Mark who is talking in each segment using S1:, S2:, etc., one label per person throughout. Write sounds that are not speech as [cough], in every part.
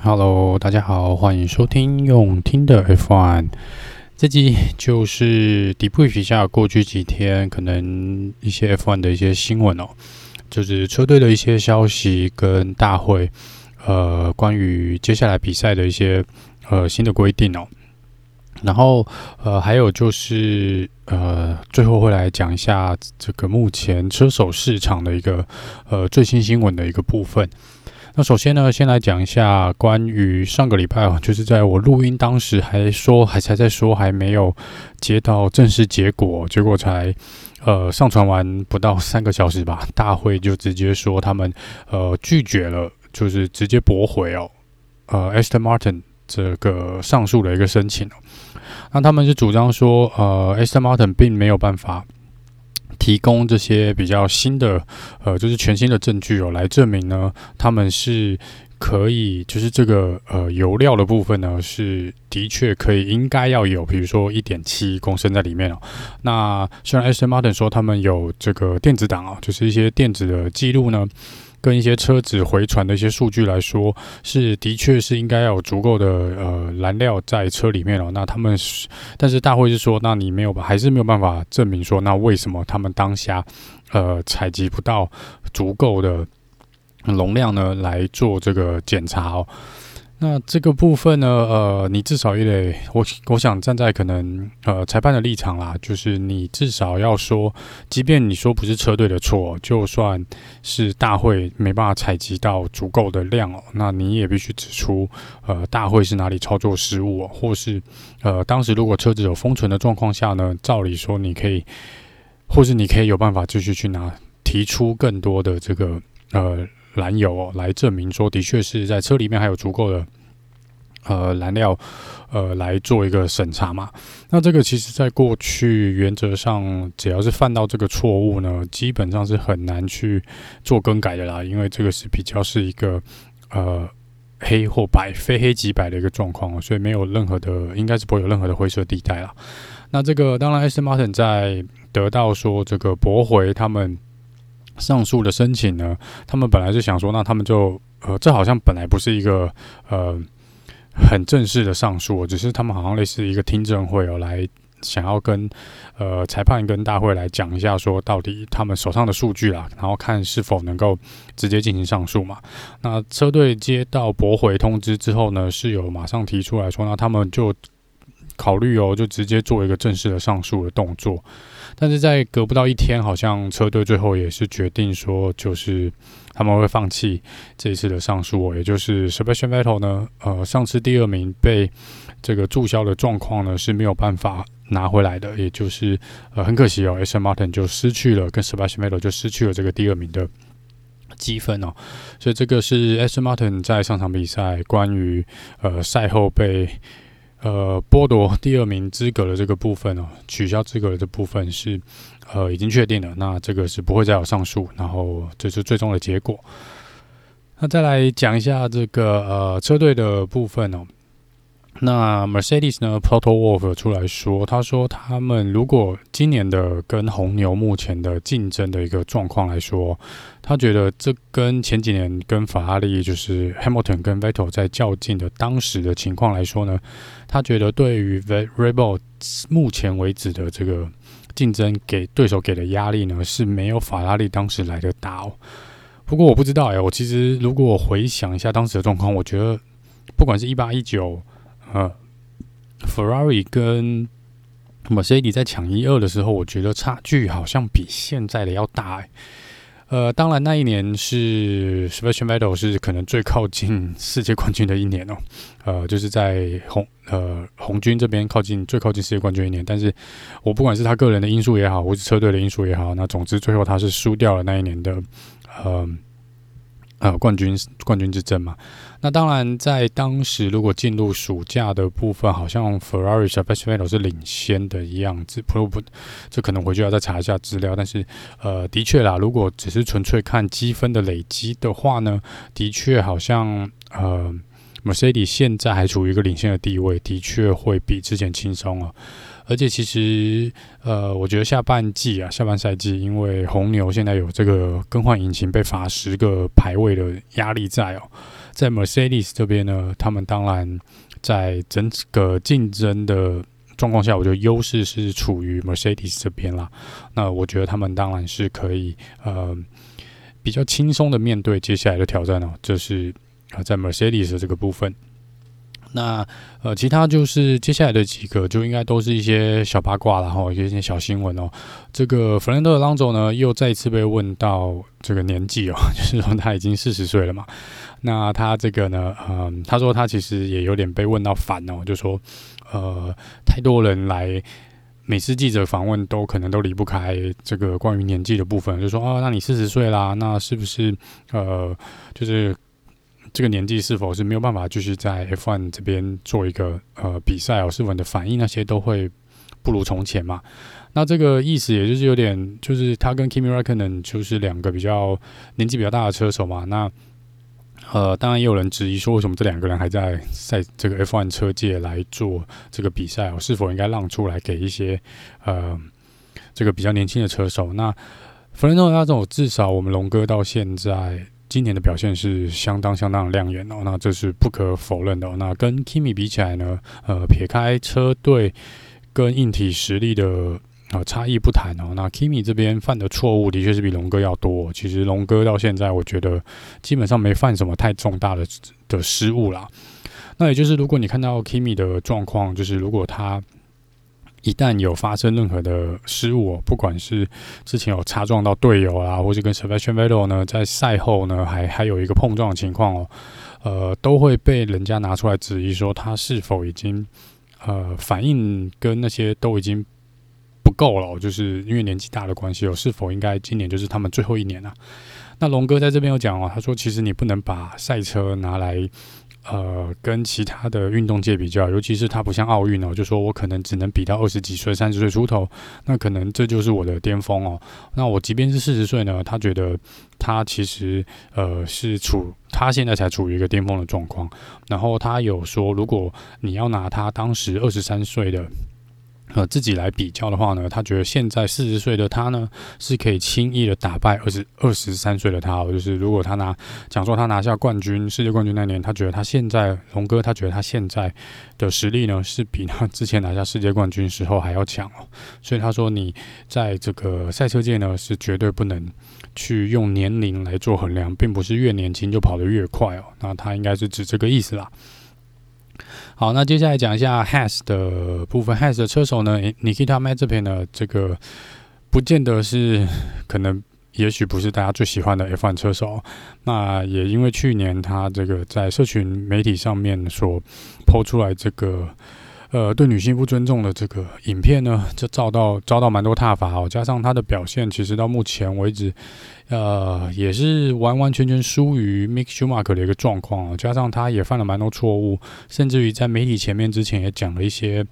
S1: Hello，大家好，欢迎收听用听的 F1。这集就是 debrief 一下过去几天可能一些 F1 的一些新闻哦，就是车队的一些消息跟大会，呃，关于接下来比赛的一些呃新的规定哦。然后呃，还有就是呃，最后会来讲一下这个目前车手市场的一个呃最新新闻的一个部分。那首先呢，先来讲一下关于上个礼拜啊，就是在我录音当时还说，还才在说还没有接到正式结果，结果才呃上传完不到三个小时吧，大会就直接说他们呃拒绝了，就是直接驳回哦，呃，Aston Martin 这个上诉的一个申请哦。那他们是主张说，呃，Aston Martin 并没有办法。提供这些比较新的，呃，就是全新的证据哦，来证明呢，他们是可以，就是这个呃油料的部分呢，是的确可以应该要有，比如说一点七公升在里面哦。那虽然 smart 说他们有这个电子档哦，就是一些电子的记录呢。跟一些车子回传的一些数据来说，是的确是应该要有足够的呃燃料在车里面哦。那他们，但是大会是说，那你没有吧，还是没有办法证明说，那为什么他们当下呃采集不到足够的容量呢？来做这个检查哦。那这个部分呢，呃，你至少也得，我我想站在可能呃裁判的立场啦，就是你至少要说，即便你说不是车队的错，就算是大会没办法采集到足够的量，那你也必须指出，呃，大会是哪里操作失误，或是呃，当时如果车子有封存的状况下呢，照理说你可以，或是你可以有办法继续去拿提出更多的这个呃。燃油哦，来证明说的确是在车里面还有足够的呃燃料，呃来做一个审查嘛。那这个其实在过去原则上，只要是犯到这个错误呢，基本上是很难去做更改的啦，因为这个是比较是一个呃黑或白、非黑即白的一个状况，所以没有任何的，应该是不会有任何的灰色地带啦。那这个当然，S. Martin 在得到说这个驳回他们。上诉的申请呢，他们本来是想说，那他们就呃，这好像本来不是一个呃很正式的上诉，只是他们好像类似一个听证会哦，来想要跟呃裁判跟大会来讲一下，说到底他们手上的数据啦，然后看是否能够直接进行上诉嘛。那车队接到驳回通知之后呢，是有马上提出来说，那他们就。考虑哦，就直接做一个正式的上诉的动作，但是在隔不到一天，好像车队最后也是决定说，就是他们会放弃这一次的上诉，也就是 Sebastian Vettel 呢，呃，上次第二名被这个注销的状况呢是没有办法拿回来的，也就是呃很可惜哦，Aston Martin 就失去了跟 Sebastian Vettel 就失去了这个第二名的积分哦，所以这个是 Aston Martin 在上场比赛关于呃赛后被。呃，剥夺第二名资格的这个部分哦，取消资格的这部分是呃已经确定了，那这个是不会再有上诉，然后这是最终的结果。那再来讲一下这个呃车队的部分哦。那 Mercedes 呢，Toto Wolf 出来说，他说他们如果今年的跟红牛目前的竞争的一个状况来说，他觉得这跟前几年跟法拉利就是 Hamilton 跟 Vettel 在较劲的当时的情况来说呢，他觉得对于 Rebel 目前为止的这个竞争给对手给的压力呢，是没有法拉利当时来的大哦。不过我不知道哎，我其实如果我回想一下当时的状况，我觉得不管是一八一九。呃，Ferrari 跟 Mercedes 在抢一二的时候，我觉得差距好像比现在的要大欸。呃，当然那一年是 Sebastian Vettel 是可能最靠近世界冠军的一年哦。呃，就是在红呃红军这边靠近最靠近世界冠军一年。但是我不管是他个人的因素也好，或是车队的因素也好，那总之最后他是输掉了那一年的呃。呃，冠军冠军之争嘛，那当然在当时，如果进入暑假的部分，好像 Ferrari、Sebastian Vettel 是领先的一样子。不不，这可能回去要再查一下资料。但是，呃，的确啦，如果只是纯粹看积分的累积的话呢，的确好像呃，Mercedes 现在还处于一个领先的地位，的确会比之前轻松啊。而且其实，呃，我觉得下半季啊，下半赛季，因为红牛现在有这个更换引擎被罚十个排位的压力在哦，在 Mercedes 这边呢，他们当然在整个竞争的状况下，我觉得优势是处于 Mercedes 这边啦。那我觉得他们当然是可以呃比较轻松的面对接下来的挑战哦，这是啊在 Mercedes 的这个部分。那呃，其他就是接下来的几个就应该都是一些小八卦，然后一些小新闻哦。这个弗兰德·朗佐呢，又再一次被问到这个年纪哦，[laughs] 就是说他已经四十岁了嘛。那他这个呢，嗯、他说他其实也有点被问到烦哦，就说呃，太多人来每次记者访问都可能都离不开这个关于年纪的部分，就说啊，那你四十岁啦，那是不是呃，就是。这个年纪是否是没有办法继续在 F1 这边做一个呃比赛哦？是否你的反应那些都会不如从前嘛？那这个意思也就是有点，就是他跟 Kimi Räikkönen 就是两个比较年纪比较大的车手嘛。那呃，当然也有人质疑说，为什么这两个人还在在这个 F1 车界来做这个比赛哦？是否应该让出来给一些呃这个比较年轻的车手？那 Fernando Alonso 至少我们龙哥到现在。今年的表现是相当相当亮眼哦，那这是不可否认的。那跟 Kimi 比起来呢，呃，撇开车队跟硬体实力的呃差异不谈哦，那 Kimi 这边犯的错误的确是比龙哥要多。其实龙哥到现在，我觉得基本上没犯什么太重大的的失误啦。那也就是，如果你看到 Kimi 的状况，就是如果他。一旦有发生任何的失误哦，不管是之前有擦撞到队友啊，或是跟 Sebastian Vettel 呢，在赛后呢还还有一个碰撞的情况哦，呃，都会被人家拿出来质疑说他是否已经呃反应跟那些都已经不够了，就是因为年纪大的关系哦，是否应该今年就是他们最后一年啊？那龙哥在这边有讲哦，他说其实你不能把赛车拿来。呃，跟其他的运动界比较，尤其是他不像奥运哦，就说我可能只能比到二十几岁、三十岁出头，那可能这就是我的巅峰哦。那我即便是四十岁呢，他觉得他其实呃是处他现在才处于一个巅峰的状况。然后他有说，如果你要拿他当时二十三岁的。呃，自己来比较的话呢，他觉得现在四十岁的他呢，是可以轻易的打败二十二十三岁的他。哦就是如果他拿讲说他拿下冠军、世界冠军那年，他觉得他现在龙哥，他觉得他现在的实力呢，是比他之前拿下世界冠军时候还要强哦。[laughs] 所以他说，你在这个赛车界呢，是绝对不能去用年龄来做衡量，并不是越年轻就跑得越快哦。那他应该是指这个意思啦。好，那接下来讲一下 Has 的部分。Has 的车手呢，Nikita Mazepin 呢，这个不见得是可能，也许不是大家最喜欢的 F1 车手。那也因为去年他这个在社群媒体上面所抛出来这个。呃，对女性不尊重的这个影片呢，就遭到遭到蛮多挞伐哦。加上他的表现，其实到目前为止，呃，也是完完全全输于 Mick Schumacher 的一个状况哦。加上他也犯了蛮多错误，甚至于在媒体前面之前也讲了一些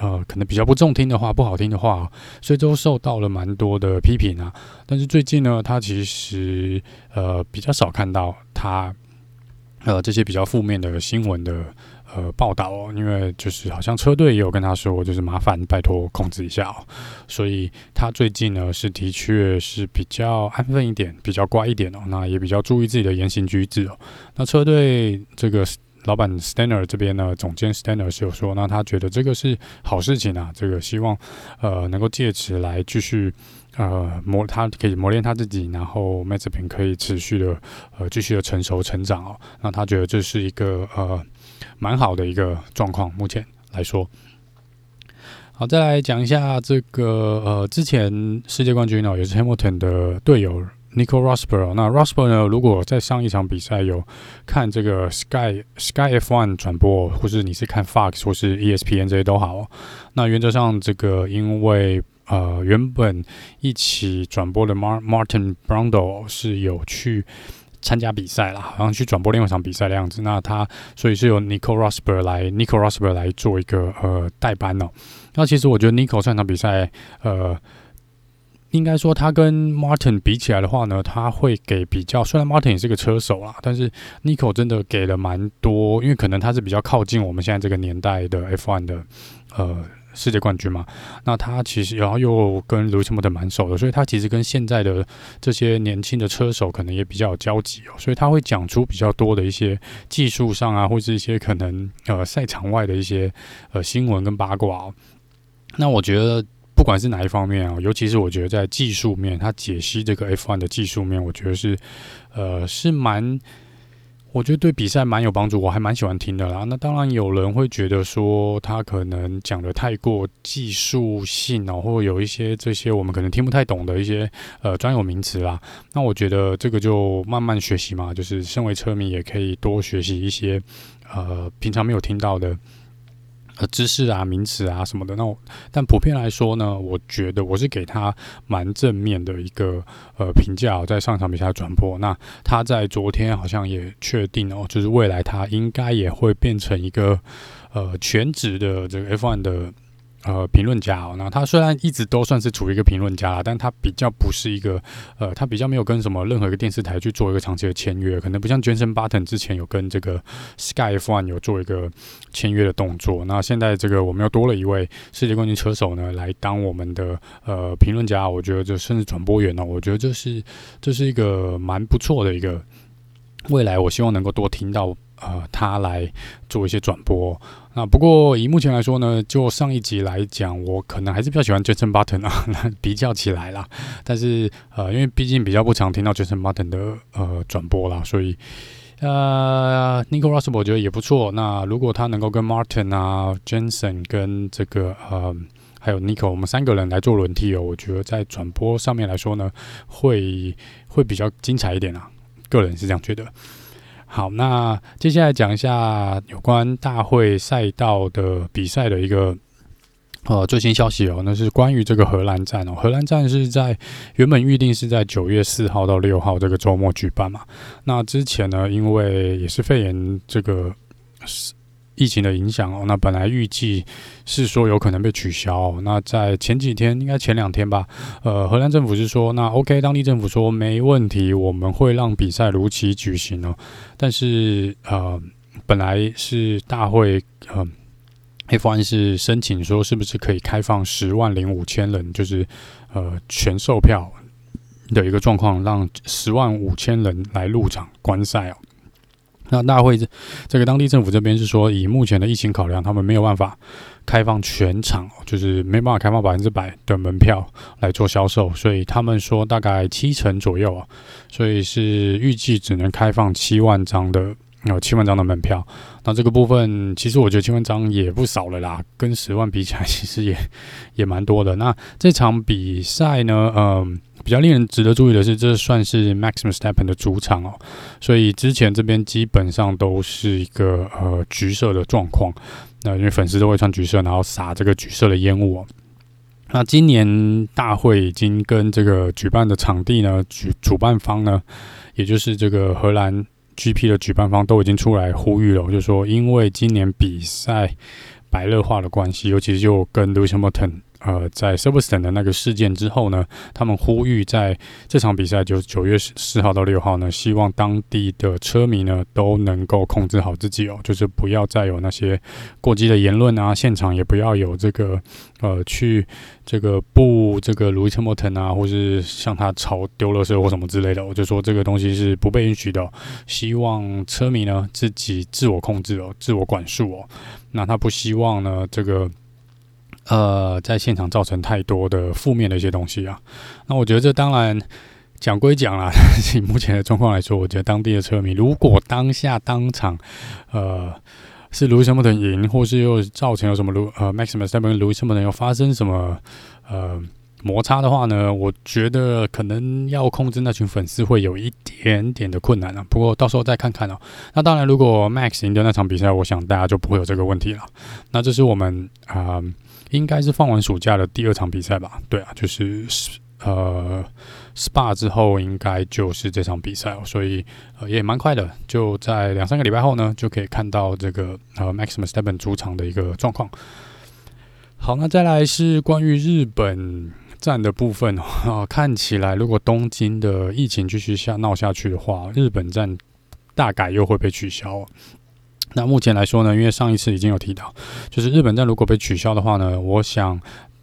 S1: 呃，可能比较不中听的话、不好听的话，所以都受到了蛮多的批评啊。但是最近呢，他其实呃比较少看到他呃这些比较负面的新闻的。呃，报道哦，因为就是好像车队也有跟他说，就是麻烦拜托控制一下哦。所以他最近呢是的确是比较安分一点，比较乖一点哦。那也比较注意自己的言行举止哦。那车队这个老板 Steiner 这边呢，总监 Steiner 是有说，那他觉得这个是好事情啊。这个希望呃能够借此来继续呃磨，他可以磨练他自己，然后 Mazepin 可以持续的呃继续的成熟成长哦。那他觉得这是一个呃。蛮好的一个状况，目前来说。好，再来讲一下这个呃，之前世界冠军哦，也是 Hamilton 的队友 Nico Rosberg。那 Rosberg 呢，如果在上一场比赛有看这个 Sky Sky F1 转播，或是你是看 Fox 或是 ESPN 这些都好。那原则上，这个因为呃原本一起转播的 Martin Brundle 是有去。参加比赛啦，好像去转播另外一场比赛的样子。那他所以是由 Nico Rosberg 来，Nico Rosberg 来做一个呃代班哦。那其实我觉得 Nico 上场比赛，呃，应该说他跟 Martin 比起来的话呢，他会给比较。虽然 Martin 也是个车手啦，但是 Nico 真的给了蛮多，因为可能他是比较靠近我们现在这个年代的 F1 的呃。世界冠军嘛。那他其实然后又跟 Lewis Hamilton 蛮熟的，所以他其实跟现在的这些年轻的车手可能也比较有交集哦。所以他会讲出比较多的一些技术上啊，或是一些可能呃赛场外的一些呃新闻跟八卦哦。那我觉得。不管是哪一方面啊，尤其是我觉得在技术面，他解析这个 F1 的技术面，我觉得是，呃，是蛮，我觉得对比赛蛮有帮助，我还蛮喜欢听的啦。那当然有人会觉得说他可能讲的太过技术性哦，或有一些这些我们可能听不太懂的一些呃专有名词啦。那我觉得这个就慢慢学习嘛，就是身为车迷也可以多学习一些呃平常没有听到的。呃，知识啊，名词啊什么的，那我但普遍来说呢，我觉得我是给他蛮正面的一个呃评价，在上场比赛转播，那他在昨天好像也确定哦，就是未来他应该也会变成一个呃全职的这个 F1 的。呃，评论家哦，那他虽然一直都算是处于一个评论家啦，但他比较不是一个，呃，他比较没有跟什么任何一个电视台去做一个长期的签约，可能不像 Jenson Button 之前有跟这个 Sky F1 有做一个签约的动作。那现在这个我们又多了一位世界冠军车手呢，来当我们的呃评论家，我觉得就甚至转播员呢，我觉得这是这是一个蛮不错的一个未来，我希望能够多听到。呃，他来做一些转播。那不过以目前来说呢，就上一集来讲，我可能还是比较喜欢 Jason Button 啊，比较起来啦。但是呃，因为毕竟比较不常听到 Jason Button 的呃转播啦，所以呃，Nico Rosberg 我觉得也不错。那如果他能够跟 Martin 啊、Jenson 跟这个呃还有 Nico 我们三个人来做轮替哦，我觉得在转播上面来说呢，会会比较精彩一点啊。个人是这样觉得。好，那接下来讲一下有关大会赛道的比赛的一个呃最新消息哦，那是关于这个荷兰站哦。荷兰站是在原本预定是在九月四号到六号这个周末举办嘛。那之前呢，因为也是肺炎这个。疫情的影响哦，那本来预计是说有可能被取消。那在前几天，应该前两天吧，呃，荷兰政府是说，那 OK，当地政府说没问题，我们会让比赛如期举行哦。但是呃，本来是大会呃，F1 是申请说是不是可以开放十万零五千人，就是呃全售票的一个状况，让十万五千人来入场观赛哦。那大会这这个当地政府这边是说，以目前的疫情考量，他们没有办法开放全场，就是没办法开放百分之百的门票来做销售，所以他们说大概七成左右啊，所以是预计只能开放七万张的，有七万张的门票。那这个部分其实我觉得七万张也不少了啦，跟十万比起来，其实也也蛮多的。那这场比赛呢，嗯。比较令人值得注意的是，这算是 Max Verstappen 的主场哦，所以之前这边基本上都是一个呃橘色的状况。那因为粉丝都会穿橘色，然后撒这个橘色的烟雾。那今年大会已经跟这个举办的场地呢，举主办方呢，也就是这个荷兰 GP 的举办方都已经出来呼吁了，就说因为今年比赛白热化的关系，尤其就跟 Lewis Hamilton。呃，在 Silverstone 的那个事件之后呢，他们呼吁在这场比赛，就是九月四号到六号呢，希望当地的车迷呢都能够控制好自己哦，就是不要再有那些过激的言论啊，现场也不要有这个呃去这个布这个 Lewis Hamilton 啊，或是向他吵丢了车或什么之类的，我就说这个东西是不被允许的，希望车迷呢自己自我控制哦，自我管束哦，那他不希望呢这个。呃，在现场造成太多的负面的一些东西啊，那我觉得这当然讲归讲啦，[laughs] 以目前的状况来说，我觉得当地的车迷如果当下当场，呃，是 Lewis Hamilton 赢，或是又造成有什么卢呃 Max Verstappen 跟 Lewis Hamilton 又发生什么呃摩擦的话呢，我觉得可能要控制那群粉丝会有一点点的困难，啊。不过到时候再看看哦，那当然，如果 Max 赢的那场比赛，我想大家就不会有这个问题了。那这是我们啊。应该是放完暑假的第二场比赛吧？对啊，就是呃，SPA 之后应该就是这场比赛哦，所以呃也蛮快的，就在两三个礼拜后呢，就可以看到这个呃 Max Verstappen 主场的一个状况。好，那再来是关于日本站的部分哦，[laughs] 看起来如果东京的疫情继续下闹下去的话，日本站大概又会被取消。那目前来说呢，因为上一次已经有提到，就是日本站如果被取消的话呢，我想。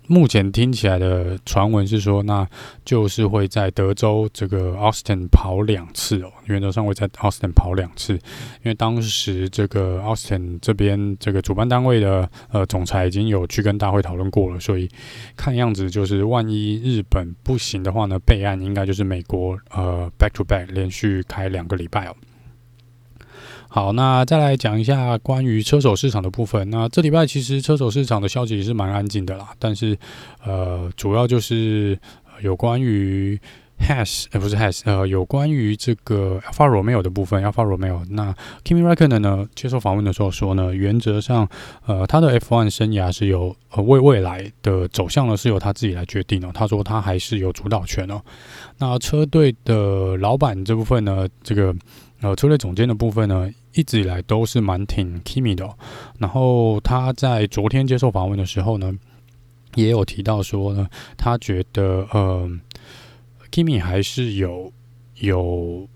S1: 目前听起来的传闻是说，那就是会在德州这个 Austin 跑两次哦，原则上会在 Austin 跑两次，因为当时这个 Austin 这边这个主办单位的呃总裁已经有去跟大会讨论过了，所以看样子就是万一日本不行的话呢，备案应该就是美国呃 back to back 连续开两个礼拜哦。好，那再来讲一下关于车手市场的部分。那这礼拜其实车手市场的消息是蛮安静的啦，但是呃，主要就是有关于 Has 呃，不是 Has 呃，有关于这个 Alfa Romeo 的部分，Alfa Romeo。那 Kimi Raikkonen 呢接受访问的时候说呢，原则上，呃，他的 F1 生涯是由呃为未来的走向呢是由他自己来决定哦。他说他还是有主导权哦。那车队的老板这部分呢，这个呃车队总监的部分呢，一直以来都是蛮挺 Kimi 的，然后他在昨天接受访问的时候呢，也有提到说呢，他觉得呃，Kimi 还是有有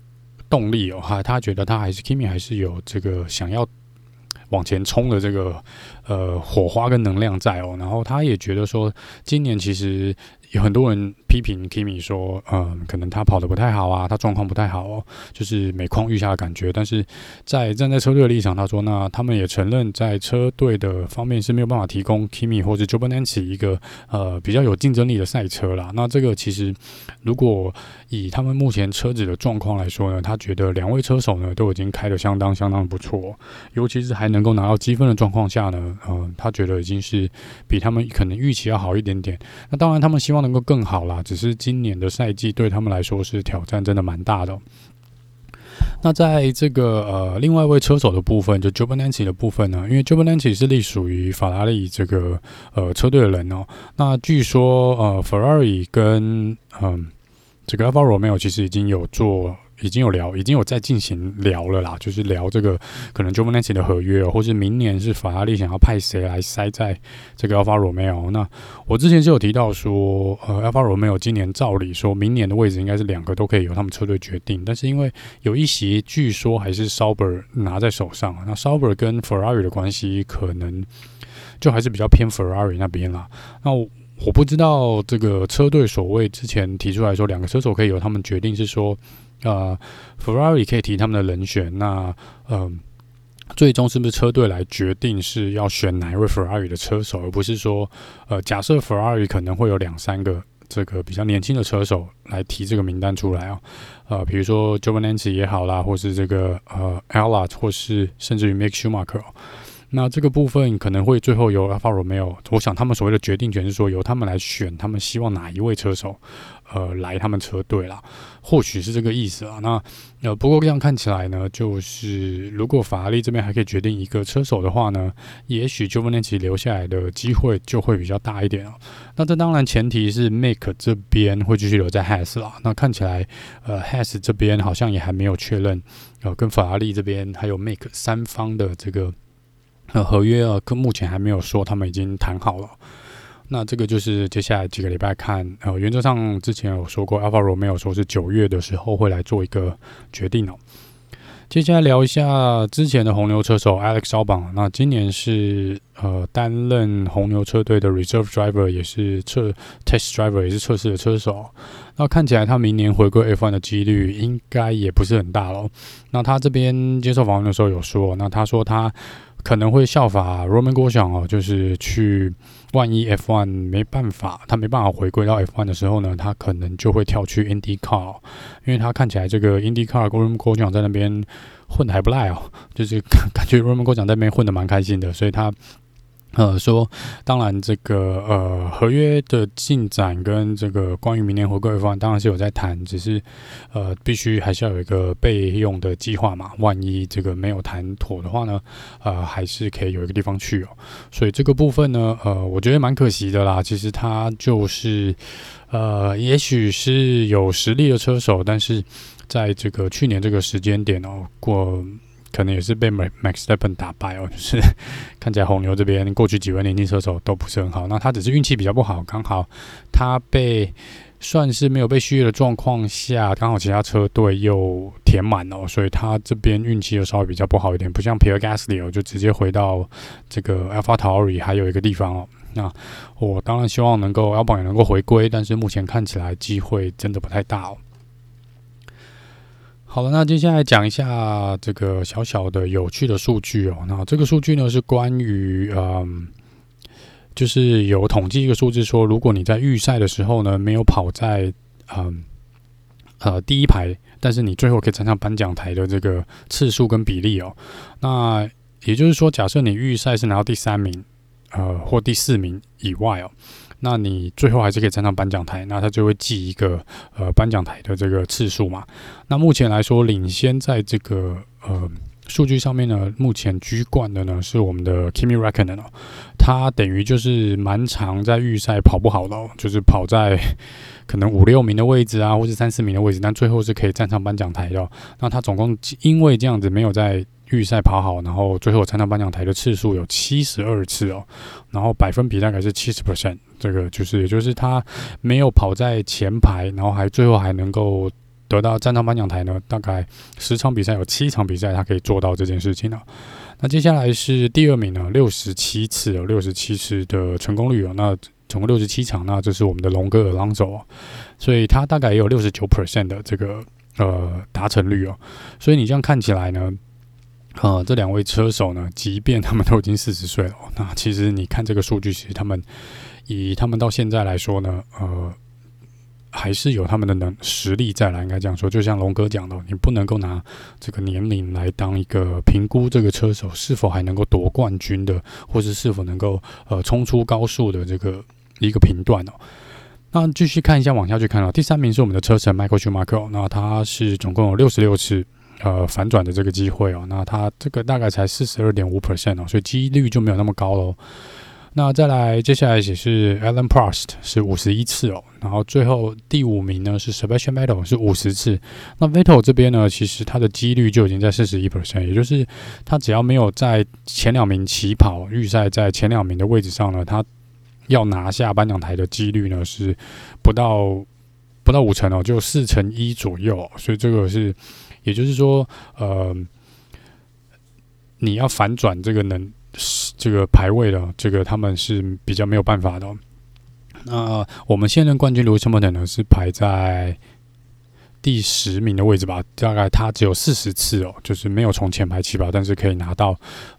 S1: 动力哦，哈，他觉得他还是 Kimi 还是有这个想要往前冲的这个呃火花跟能量在哦，然后他也觉得说，今年其实。有很多人批评 Kimi 说，嗯，可能他跑得不太好啊，他状况不太好哦，就是每况愈下的感觉。但是在站在车队的立场，他说，那他们也承认，在车队的方面是没有办法提供 Kimi 或者 Giovinazzi 一个呃比较有竞争力的赛车啦。那这个其实，如果以他们目前车子的状况来说呢，他觉得两位车手呢都已经开得相当相当不错，尤其是还能够拿到积分的状况下呢，嗯，他觉得已经是比他们可能预期要好一点点。那当然，他们希望。能够更好啦，只是今年的赛季对他们来说是挑战，真的蛮大的。那在这个呃，另外一位车手的部分，就 Jovanenci 的部分呢，因为 Jovanenci 是隶属于法拉利这个呃车队的人哦。那据说呃，Ferrari 跟嗯、这个 Alfa Romeo 其实已经有做。已经有聊，已经有在进行聊了啦，就是聊这个可能 Giovinazzi 的合约，或是明年是法拉利想要派谁来塞在这个 Alfa Romeo。那我之前是有提到说，呃，Alfa Romeo 今年照理说明年的位置应该是两个都可以由他们车队决定，但是因为有一席据说还是 Sauber 拿在手上，那 Sauber 跟 Ferrari 的关系可能就还是比较偏 Ferrari 那边啦。那我不知道这个车队所谓之前提出来说两个车手可以由他们决定，是说。呃，Ferrari 可以提他们的人选，那嗯、最终是不是车队来决定是要选哪一位 Ferrari 的车手，而不是说，呃，假设 Ferrari 可能会有两三个这个比较年轻的车手来提这个名单出来啊，呃，比如说 j o v a n a n c i 也好啦，或是这个呃 Allard 或是甚至于 Mick Schumacher。那这个部分可能会最后由 Alfa Romeo，我想他们所谓的决定权是说由他们来选，他们希望哪一位车手，呃，来他们车队啦，或许是这个意思啊。那呃，不过这样看起来呢，就是如果法拉利这边还可以决定一个车手的话呢，也许乔万尼奇留下来的机会就会比较大一点啊。那这当然前提是 Make 这边会继续留在 Has 啦。那看起来呃，Has 这边好像也还没有确认，呃，跟法拉利这边还有 Make 三方的这个。呃，合约啊，跟目前还没有说他们已经谈好了。那这个就是接下来几个礼拜看。呃，原则上之前有说过，Alfa Romeo 说是九月的时候会来做一个决定哦。接下来聊一下之前的红牛车手 Alex Albon。那今年是呃担任红牛车队的 Reserve Driver，也是测 Test Driver，也是测试的车手。那看起来他明年回归 F1 的几率应该也不是很大喽。那他这边接受访问的时候有说，那他说他。可能会效法 Roman Grosjean 哦，就是去万一 F1 没办法，他没办法回归到 F1 的时候呢，他可能就会跳去 IndyCar，因为他看起来这个 IndyCar Roman Grosjean 在那边混的还不赖哦，就是 [laughs] 感觉 Roman Grosjean 在那边混的蛮开心的，所以他。呃，说当然，这个呃合约的进展跟这个关于明年回归的方案，当然是有在谈，只是呃必须还是要有一个备用的计划嘛。万一这个没有谈妥的话呢，呃还是可以有一个地方去哦。所以这个部分呢，呃我觉得蛮可惜的啦。其实他就是呃也许是有实力的车手，但是在这个去年这个时间点哦过。可能也是被 Max s t e p p e n 打败哦，[laughs] 就是看起来红牛这边过去几位年轻车手都不是很好，那他只是运气比较不好，刚好他被算是没有被续约的状况下，刚好其他车队又填满哦，所以他这边运气又稍微比较不好一点，不像 Pierre Gasly 哦，就直接回到这个 AlphaTauri 还有一个地方哦，那我当然希望能够 Albon 也能够回归，但是目前看起来机会真的不太大哦。好了，那接下来讲一下这个小小的有趣的数据哦。那这个数据呢是关于嗯，就是有统计一个数字说，如果你在预赛的时候呢没有跑在嗯呃第一排，但是你最后可以站上颁奖台的这个次数跟比例哦。那也就是说，假设你预赛是拿到第三名，呃或第四名以外哦。那你最后还是可以站上颁奖台，那他就会记一个呃颁奖台的这个次数嘛。那目前来说，领先在这个呃数据上面呢，目前居冠的呢是我们的 Kimi Räikkönen 哦，他等于就是蛮常在预赛跑不好的，就是跑在 [laughs] 可能五六名的位置啊，或是三四名的位置，但最后是可以站上颁奖台的。那他总共因为这样子没有在预赛跑好，然后最后站上颁奖台的次数有七十二次哦，然后百分比大概是七十 percent。这个就是，也就是他没有跑在前排，然后还最后还能够得到站上颁奖台呢。大概十场比赛有七场比赛他可以做到这件事情了。那接下来是第二名呢，六十七次有六十七次的成功率哦。那总共六十七场，那这是我们的龙哥 Alonso，所以他大概也有六十九 percent 的这个呃达成率哦。所以你这样看起来呢，呃，这两位车手呢，即便他们都已经四十岁了，那其实你看这个数据，其实他们。以他们到现在来说呢，呃，还是有他们的能实力在来，应该这样说。就像龙哥讲的，你不能够拿这个年龄来当一个评估这个车手是否还能够夺冠军的，或是是否能够呃冲出高速的这个一个频段哦。那继续看一下，往下去看到第三名是我们的车神 Michael Schumacher，那他是总共有六十六次呃反转的这个机会哦，那他这个大概才四十二点五 percent 哦，所以几率就没有那么高喽。那再来，接下来也是 Alan Prost 是五十一次哦，然后最后第五名呢是 Sebastian Vettel 是五十次。那 Vettel 这边呢，其实他的几率就已经在四十一 percent，也就是他只要没有在前两名起跑，预赛在前两名的位置上呢，他要拿下颁奖台的几率呢是不到不到五成哦，就四成一左右。所以这个是，也就是说，呃，你要反转这个能。这个排位的，这个他们是比较没有办法的。那我们现任冠军 Lewis Hamilton 呢，是排在第十名的位置吧？大概他只有四十次哦，就是没有从前排起跑，但是可以拿到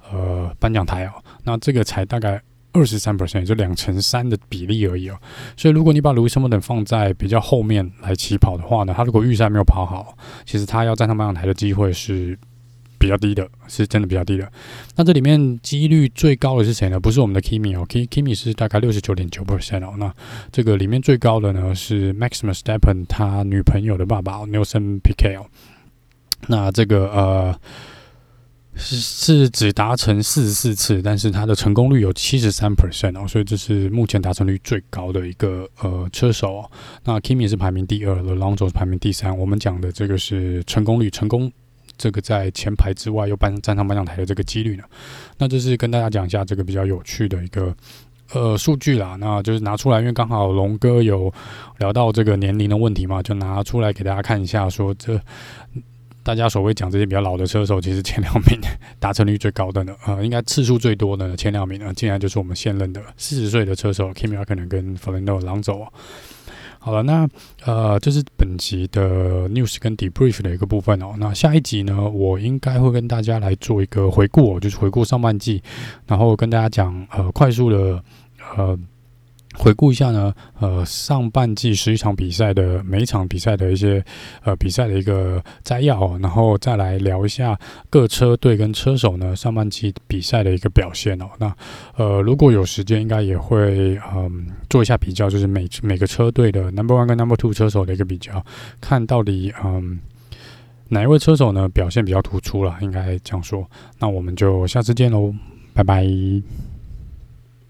S1: 呃颁奖台哦。那这个才大概二十三 percent，就两成三的比例而已哦。所以如果你把 Lewis Hamilton 放在比较后面来起跑的话呢，他如果预赛没有跑好，其实他要站上颁奖台的机会是。比较低的，是真的比较低的。那这里面几率最高的是谁呢？不是我们的 Kimi 哦，Kimi 是大概六十九点九 percent 哦。那这个里面最高的呢是 Max Verstappen 他女朋友的爸爸 Nelson Piquet。那这个呃是是只达成四十四次，但是它的成功率有七十三 percent 哦，所以这是目前达成率最高的一个呃车手哦。那 Kimi 是排名第二，Alonso 是排名第三。我们讲的这个是成功率，成功。这个在前排之外又颁站上颁奖台的这个几率呢？那这是跟大家讲一下这个比较有趣的一个呃数据啦。那就是拿出来，因为刚好龙哥有聊到这个年龄的问题嘛，就拿出来给大家看一下，说这大家所谓讲这些比较老的车手，其实前两名 [laughs] 达成率最高的呢，呃，应该次数最多的呢前两名呢，竟然就是我们现任的四十岁的车手 Kimi Räikkönen 跟 Fernando Alonso 好了，那呃，这是本集的 news 跟 debrief 的一个部分哦。那下一集呢，我应该会跟大家来做一个回顾哦，就是回顾上半季，然后跟大家讲呃，快速的呃。回顾一下呢，呃，上半季十一场比赛的每一场比赛的一些呃比赛的一个摘要，然后再来聊一下各车队跟车手呢上半季比赛的一个表现哦。那呃，如果有时间，应该也会嗯做一下比较，就是每每个车队的 Number One 跟 Number Two 车手的一个比较，看到底嗯哪一位车手呢表现比较突出了，应该这样说。那我们就下次见喽，拜拜。